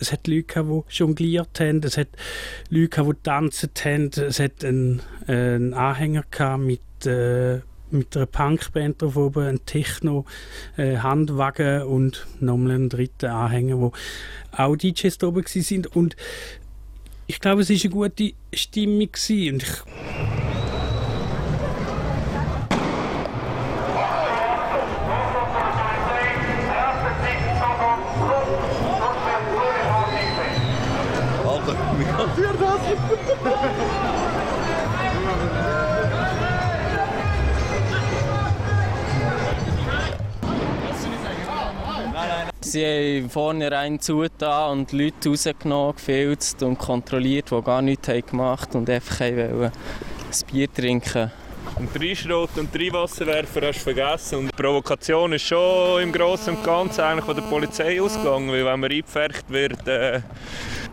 es hat Leute gehabt, die jongliert haben, es hat Leute gehabt, die tanzt haben, es hat einen, äh, einen Anhänger mit äh, mit einer Punkband drauf oben, ein Techno, äh, Handwagen und nochmal einen dritten Anhänger, wo auch DJs da oben sind. Und ich glaube, es war eine gute Stimmung und ich Sie haben vornherein zugetan und Leute rausgenommen, gefilzt und kontrolliert, die gar nichts haben gemacht haben und einfach ein Bier trinken und drei Schrot und drei Wasserwerfer hast du vergessen. Und die Provokation ist schon im Großen und Ganzen eigentlich von der Polizei ausgegangen, weil wenn man eingepfercht wird, äh,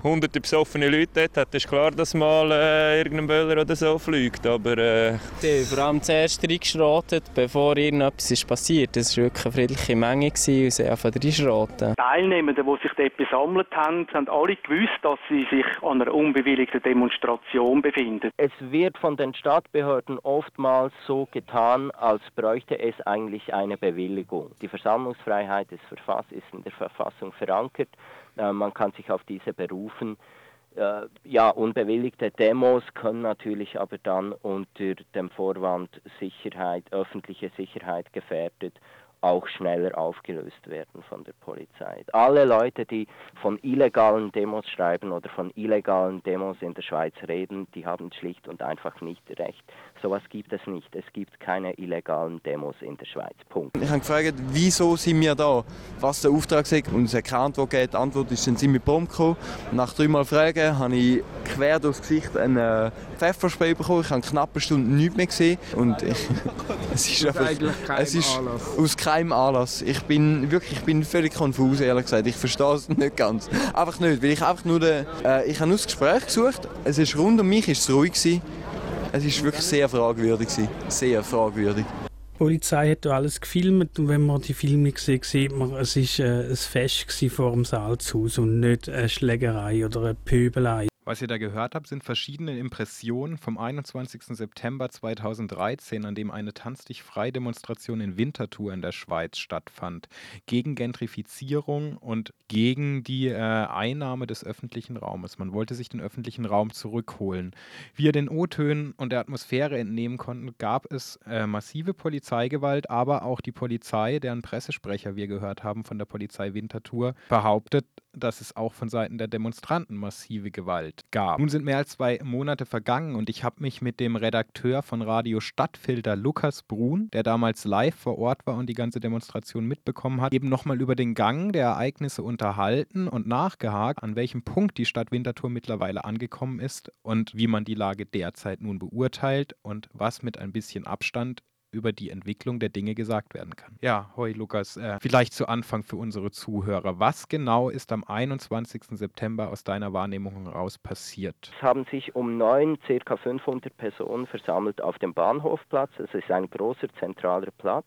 hunderte besoffene Leute dort hat, ist klar, dass mal äh, irgendein Böller oder so fliegt. Aber, äh... Die vor allem zuerst reingeschrotet, bevor irgendetwas ist passiert. Das war wirklich eine friedliche Menge und sie haben reingeschroten. Teilnehmende, die sich dort besammelt haben, haben alle gewusst, dass sie sich an einer unbewilligten Demonstration befinden. Es wird von den Stadtbehörden oftmals so getan, als bräuchte es eigentlich eine Bewilligung. Die Versammlungsfreiheit ist, ist in der Verfassung verankert. Äh, man kann sich auf diese berufen. Äh, ja, unbewilligte Demos können natürlich aber dann unter dem Vorwand Sicherheit, öffentliche Sicherheit gefährdet auch schneller aufgelöst werden von der Polizei. Alle Leute, die von illegalen Demos schreiben oder von illegalen Demos in der Schweiz reden, die haben schlicht und einfach nicht recht. Sowas gibt es nicht. Es gibt keine illegalen Demos in der Schweiz. Punkt. Ich habe gefragt, wieso sind wir da? Was der Auftrag ist und es hat keine Antwort gegeben. Die Antwort ist, dann sind wir Bomben gekommen. Nach dreimal Fragen habe ich quer durchs Gesicht einen äh, Pfefferspray bekommen. Ich habe knapp eine Stunde nichts mehr gesehen. Und ich, es ist einfach, es ist aus keinem Anlass. Ich bin wirklich, ich bin völlig konfus, ehrlich gesagt. Ich verstehe es nicht ganz. Einfach nicht, weil ich einfach nur, den, äh, ich habe nur das Gespräch gesucht. Es ist rund um mich, ist es ruhig gewesen. Es ist wirklich sehr fragwürdig. Sehr fragwürdig. Die Polizei hat alles gefilmt und wenn man die Filme sieht, sieht man, es war äh, ein Fest vor dem Salzhaus und nicht eine Schlägerei oder eine Pöbelei. Was ihr da gehört habt, sind verschiedene Impressionen vom 21. September 2013, an dem eine Tanz dich frei Demonstration in Winterthur in der Schweiz stattfand. Gegen Gentrifizierung und gegen die äh, Einnahme des öffentlichen Raumes. Man wollte sich den öffentlichen Raum zurückholen. Wie ihr den O-Tönen und der Atmosphäre entnehmen konnten, gab es äh, massive Polizeigewalt, aber auch die Polizei, deren Pressesprecher wir gehört haben von der Polizei Winterthur, behauptet, dass es auch von Seiten der Demonstranten massive Gewalt gab. Nun sind mehr als zwei Monate vergangen und ich habe mich mit dem Redakteur von Radio Stadtfilter Lukas Brun, der damals live vor Ort war und die ganze Demonstration mitbekommen hat, eben nochmal über den Gang der Ereignisse unterhalten und nachgehakt, an welchem Punkt die Stadt Winterthur mittlerweile angekommen ist und wie man die Lage derzeit nun beurteilt und was mit ein bisschen Abstand über die Entwicklung der Dinge gesagt werden kann. Ja, hoi Lukas, äh, vielleicht zu Anfang für unsere Zuhörer. Was genau ist am 21. September aus deiner Wahrnehmung heraus passiert? Es haben sich um neun ca. 500 Personen versammelt auf dem Bahnhofplatz. Es ist ein großer zentraler Platz.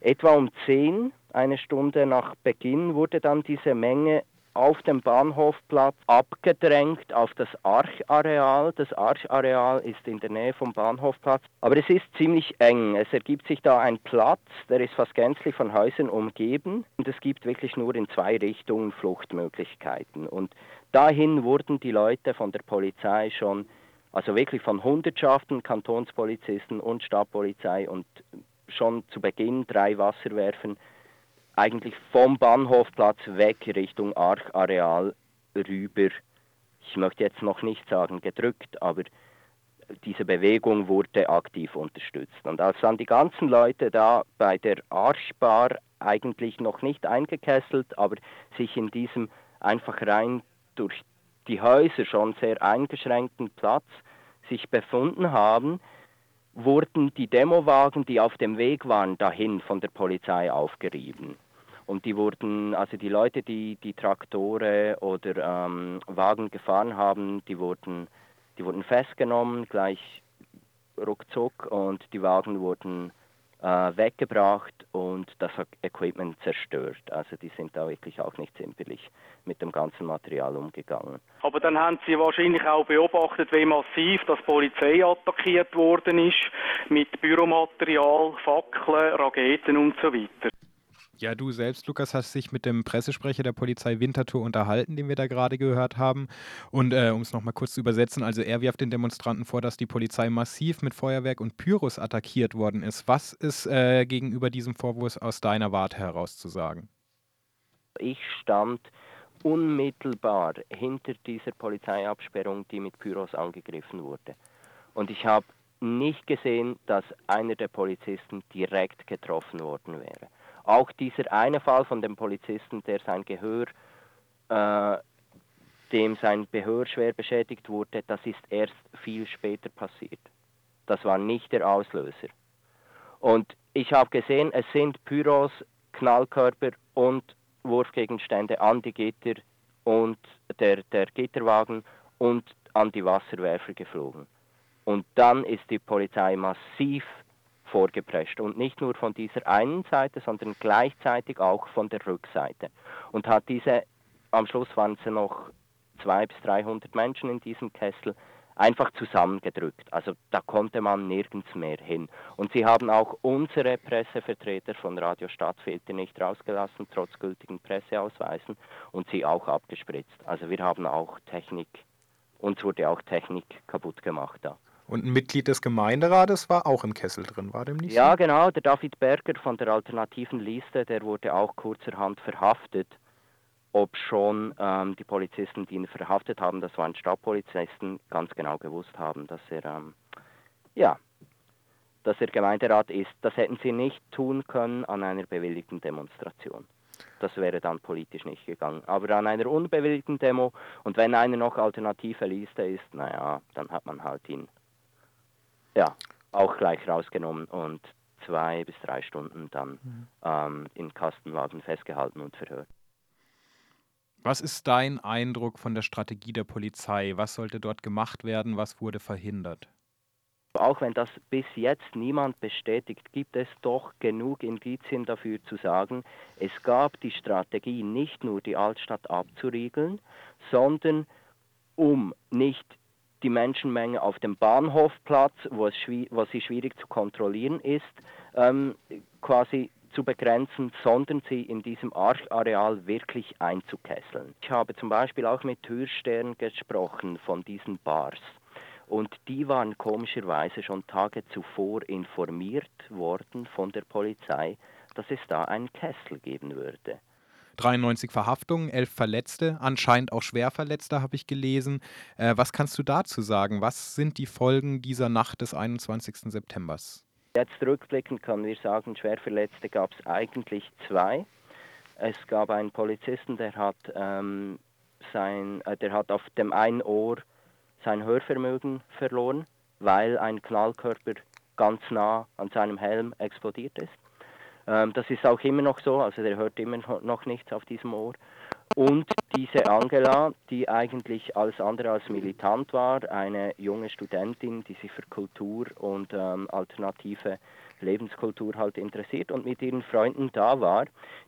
Etwa um zehn, eine Stunde nach Beginn, wurde dann diese Menge auf dem Bahnhofplatz abgedrängt auf das Archareal. Das Archareal ist in der Nähe vom Bahnhofplatz, aber es ist ziemlich eng. Es ergibt sich da ein Platz, der ist fast gänzlich von Häusern umgeben und es gibt wirklich nur in zwei Richtungen Fluchtmöglichkeiten. Und dahin wurden die Leute von der Polizei schon, also wirklich von Hundertschaften, Kantonspolizisten und Stadtpolizei und schon zu Beginn drei Wasserwerfen eigentlich vom Bahnhofplatz weg Richtung Archareal rüber, ich möchte jetzt noch nicht sagen gedrückt, aber diese Bewegung wurde aktiv unterstützt. Und als dann die ganzen Leute da bei der Arschbar eigentlich noch nicht eingekesselt, aber sich in diesem einfach rein durch die Häuser schon sehr eingeschränkten Platz sich befunden haben, wurden die Demowagen, die auf dem Weg waren, dahin von der Polizei aufgerieben. Und die wurden, also die Leute, die die Traktore oder ähm, Wagen gefahren haben, die wurden, die wurden festgenommen, gleich ruckzuck und die Wagen wurden äh, weggebracht und das Equipment zerstört. Also die sind da wirklich auch nicht zimperlich mit dem ganzen Material umgegangen. Aber dann haben Sie wahrscheinlich auch beobachtet, wie massiv das Polizei attackiert worden ist mit Büromaterial, Fackeln, Raketen und so weiter. Ja, du selbst, Lukas, hast dich mit dem Pressesprecher der Polizei Winterthur unterhalten, den wir da gerade gehört haben. Und äh, um es nochmal kurz zu übersetzen, also er wirft den Demonstranten vor, dass die Polizei massiv mit Feuerwerk und Pyros attackiert worden ist. Was ist äh, gegenüber diesem Vorwurf aus deiner Warte heraus zu sagen? Ich stand unmittelbar hinter dieser Polizeiabsperrung, die mit Pyros angegriffen wurde. Und ich habe nicht gesehen, dass einer der Polizisten direkt getroffen worden wäre. Auch dieser eine Fall von dem Polizisten, der sein Gehör, äh, dem sein Gehör schwer beschädigt wurde, das ist erst viel später passiert. Das war nicht der Auslöser. Und ich habe gesehen, es sind Pyros, Knallkörper und Wurfgegenstände an die Gitter und der, der Gitterwagen und an die Wasserwerfer geflogen. Und dann ist die Polizei massiv vorgeprescht und nicht nur von dieser einen Seite, sondern gleichzeitig auch von der Rückseite und hat diese, am Schluss waren es noch 200 bis 300 Menschen in diesem Kessel, einfach zusammengedrückt. Also da konnte man nirgends mehr hin. Und sie haben auch unsere Pressevertreter von Radio Stadtfilter nicht rausgelassen, trotz gültigen Presseausweisen, und sie auch abgespritzt. Also wir haben auch Technik, uns wurde auch Technik kaputt gemacht da. Und ein Mitglied des Gemeinderates war auch im Kessel drin, war dem nicht Ja, so? genau, der David Berger von der alternativen Liste, der wurde auch kurzerhand verhaftet, ob schon ähm, die Polizisten, die ihn verhaftet haben, das waren Stadtpolizisten, ganz genau gewusst haben, dass er, ähm, ja, dass er Gemeinderat ist. Das hätten sie nicht tun können an einer bewilligten Demonstration. Das wäre dann politisch nicht gegangen. Aber an einer unbewilligten Demo und wenn einer noch alternative Liste ist, naja, dann hat man halt ihn ja, auch gleich rausgenommen und zwei bis drei Stunden dann mhm. ähm, in Kastenwagen festgehalten und verhört. Was ist dein Eindruck von der Strategie der Polizei? Was sollte dort gemacht werden? Was wurde verhindert? Auch wenn das bis jetzt niemand bestätigt, gibt es doch genug Indizien dafür zu sagen, es gab die Strategie nicht nur die Altstadt abzuriegeln, sondern um nicht die Menschenmenge auf dem Bahnhofplatz, wo, es sie schwierig zu kontrollieren ist, ähm, quasi zu begrenzen, sondern sie in diesem Areal wirklich einzukesseln. Ich habe zum Beispiel auch mit Türstern gesprochen von diesen Bars. Und die waren komischerweise schon Tage zuvor informiert worden von der Polizei, dass es da einen Kessel geben würde. 93 Verhaftungen, 11 Verletzte, anscheinend auch Schwerverletzte, habe ich gelesen. Äh, was kannst du dazu sagen? Was sind die Folgen dieser Nacht des 21. September? Jetzt rückblickend können wir sagen, Schwerverletzte gab es eigentlich zwei. Es gab einen Polizisten, der hat, ähm, sein, äh, der hat auf dem einen Ohr sein Hörvermögen verloren, weil ein Knallkörper ganz nah an seinem Helm explodiert ist. Ähm, das ist auch immer noch so, also der hört immer noch nichts auf diesem Ohr. Und diese Angela, die eigentlich alles andere als militant war, eine junge Studentin, die sich für Kultur und ähm, alternative Lebenskultur halt interessiert und mit ihren Freunden da war,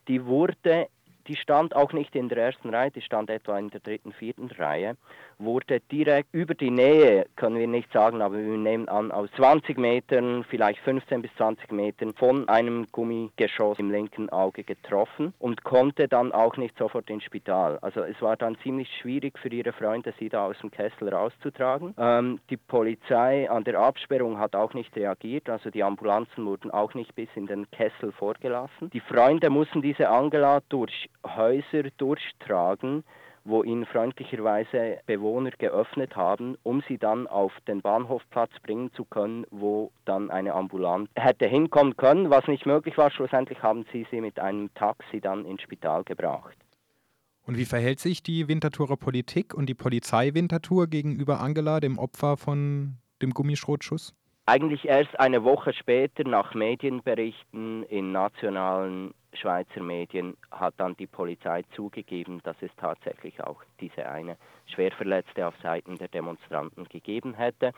die wurde die stand auch nicht in der ersten Reihe, die stand etwa in der dritten, vierten Reihe, wurde direkt über die Nähe, können wir nicht sagen, aber wir nehmen an, aus 20 Metern, vielleicht 15 bis 20 Metern von einem Gummigeschoss im linken Auge getroffen und konnte dann auch nicht sofort ins Spital. Also es war dann ziemlich schwierig für ihre Freunde, sie da aus dem Kessel rauszutragen. Ähm, die Polizei an der Absperrung hat auch nicht reagiert, also die Ambulanzen wurden auch nicht bis in den Kessel vorgelassen. Die Freunde mussten diese Angela durch Häuser durchtragen, wo ihnen freundlicherweise Bewohner geöffnet haben, um sie dann auf den Bahnhofplatz bringen zu können, wo dann eine Ambulanz hätte hinkommen können, was nicht möglich war. Schlussendlich haben sie sie mit einem Taxi dann ins Spital gebracht. Und wie verhält sich die Winterthurer Politik und die Polizei Winterthur gegenüber Angela, dem Opfer von dem Gummischrotschuss? Eigentlich erst eine Woche später nach Medienberichten in nationalen Schweizer Medien hat dann die Polizei zugegeben, dass es tatsächlich auch diese eine Schwerverletzte auf Seiten der Demonstranten gegeben hätte.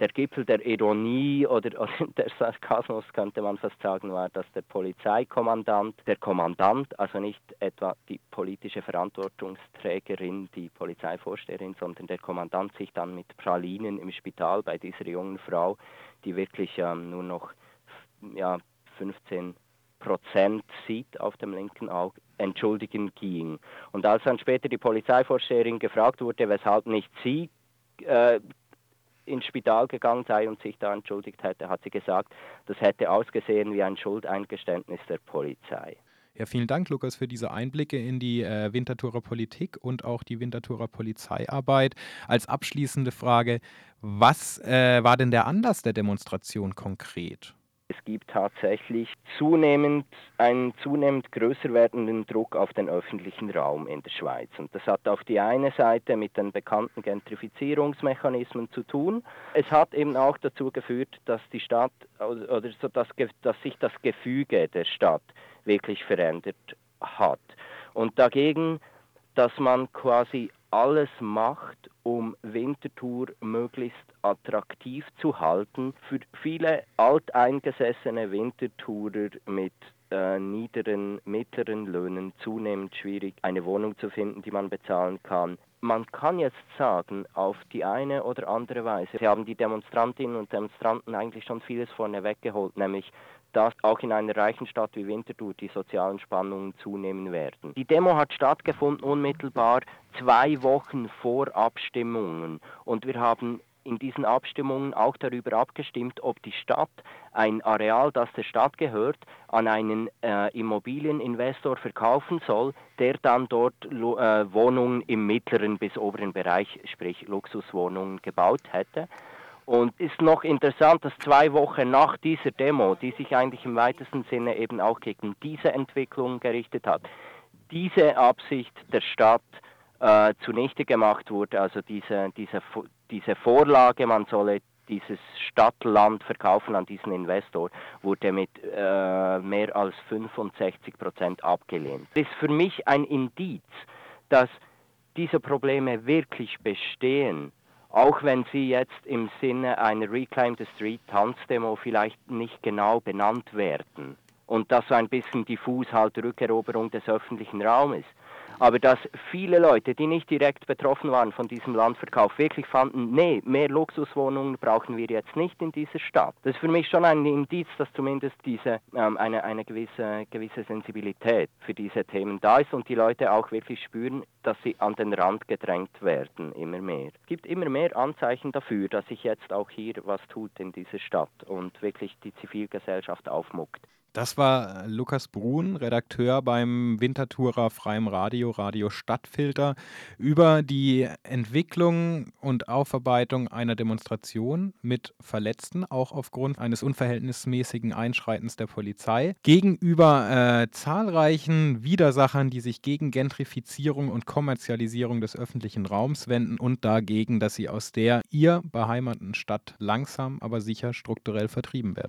Der Gipfel der Ironie oder, oder der Sarkasmus könnte man fast sagen, war, dass der Polizeikommandant, der Kommandant, also nicht etwa die politische Verantwortungsträgerin, die Polizeivorsteherin, sondern der Kommandant sich dann mit Pralinen im Spital bei dieser jungen Frau, die wirklich ähm, nur noch ja, 15 Prozent sieht auf dem linken Auge, entschuldigen ging. Und als dann später die Polizeivorsteherin gefragt wurde, weshalb nicht sie äh, ins Spital gegangen sei und sich da entschuldigt hätte, hat sie gesagt, das hätte ausgesehen wie ein Schuldeingeständnis der Polizei. Ja, vielen Dank, Lukas, für diese Einblicke in die äh, Winterthurer Politik und auch die Winterthurer Polizeiarbeit. Als abschließende Frage, was äh, war denn der Anlass der Demonstration konkret? Es gibt tatsächlich zunehmend einen zunehmend größer werdenden Druck auf den öffentlichen Raum in der Schweiz. Und das hat auf die eine Seite mit den bekannten Gentrifizierungsmechanismen zu tun. Es hat eben auch dazu geführt, dass die Stadt oder so dass, dass sich das Gefüge der Stadt wirklich verändert hat. Und dagegen, dass man quasi alles macht, um Winterthur möglichst attraktiv zu halten. Für viele alteingesessene Winterthurer mit äh, niederen, mittleren Löhnen zunehmend schwierig, eine Wohnung zu finden, die man bezahlen kann. Man kann jetzt sagen, auf die eine oder andere Weise, sie haben die Demonstrantinnen und Demonstranten eigentlich schon vieles vorne weggeholt, nämlich dass auch in einer reichen Stadt wie Winterthur die sozialen Spannungen zunehmen werden. Die Demo hat stattgefunden unmittelbar zwei Wochen vor Abstimmungen und wir haben in diesen Abstimmungen auch darüber abgestimmt, ob die Stadt ein Areal, das der Stadt gehört, an einen äh, Immobilieninvestor verkaufen soll, der dann dort äh, Wohnungen im mittleren bis oberen Bereich, sprich Luxuswohnungen, gebaut hätte. Und ist noch interessant, dass zwei Wochen nach dieser Demo, die sich eigentlich im weitesten Sinne eben auch gegen diese Entwicklung gerichtet hat, diese Absicht der Stadt äh, zunichte gemacht wurde, also diese, diese, diese Vorlage, man solle dieses Stadtland verkaufen an diesen Investor, wurde mit äh, mehr als 65 Prozent abgelehnt. Das ist für mich ein Indiz, dass diese Probleme wirklich bestehen auch wenn sie jetzt im Sinne einer Reclaim the Street Tanzdemo vielleicht nicht genau benannt werden und das so ein bisschen diffus halt Rückeroberung des öffentlichen Raumes aber dass viele Leute, die nicht direkt betroffen waren von diesem Landverkauf, wirklich fanden, nee, mehr Luxuswohnungen brauchen wir jetzt nicht in dieser Stadt. Das ist für mich schon ein Indiz, dass zumindest diese ähm, eine, eine gewisse, gewisse Sensibilität für diese Themen da ist und die Leute auch wirklich spüren, dass sie an den Rand gedrängt werden, immer mehr. Es gibt immer mehr Anzeichen dafür, dass sich jetzt auch hier was tut in dieser Stadt und wirklich die Zivilgesellschaft aufmuckt. Das war Lukas Brun, Redakteur beim Winterthurer Freiem Radio, Radio Stadtfilter, über die Entwicklung und Aufarbeitung einer Demonstration mit Verletzten, auch aufgrund eines unverhältnismäßigen Einschreitens der Polizei, gegenüber äh, zahlreichen Widersachern, die sich gegen Gentrifizierung und Kommerzialisierung des öffentlichen Raums wenden und dagegen, dass sie aus der ihr beheimateten Stadt langsam, aber sicher strukturell vertrieben werden.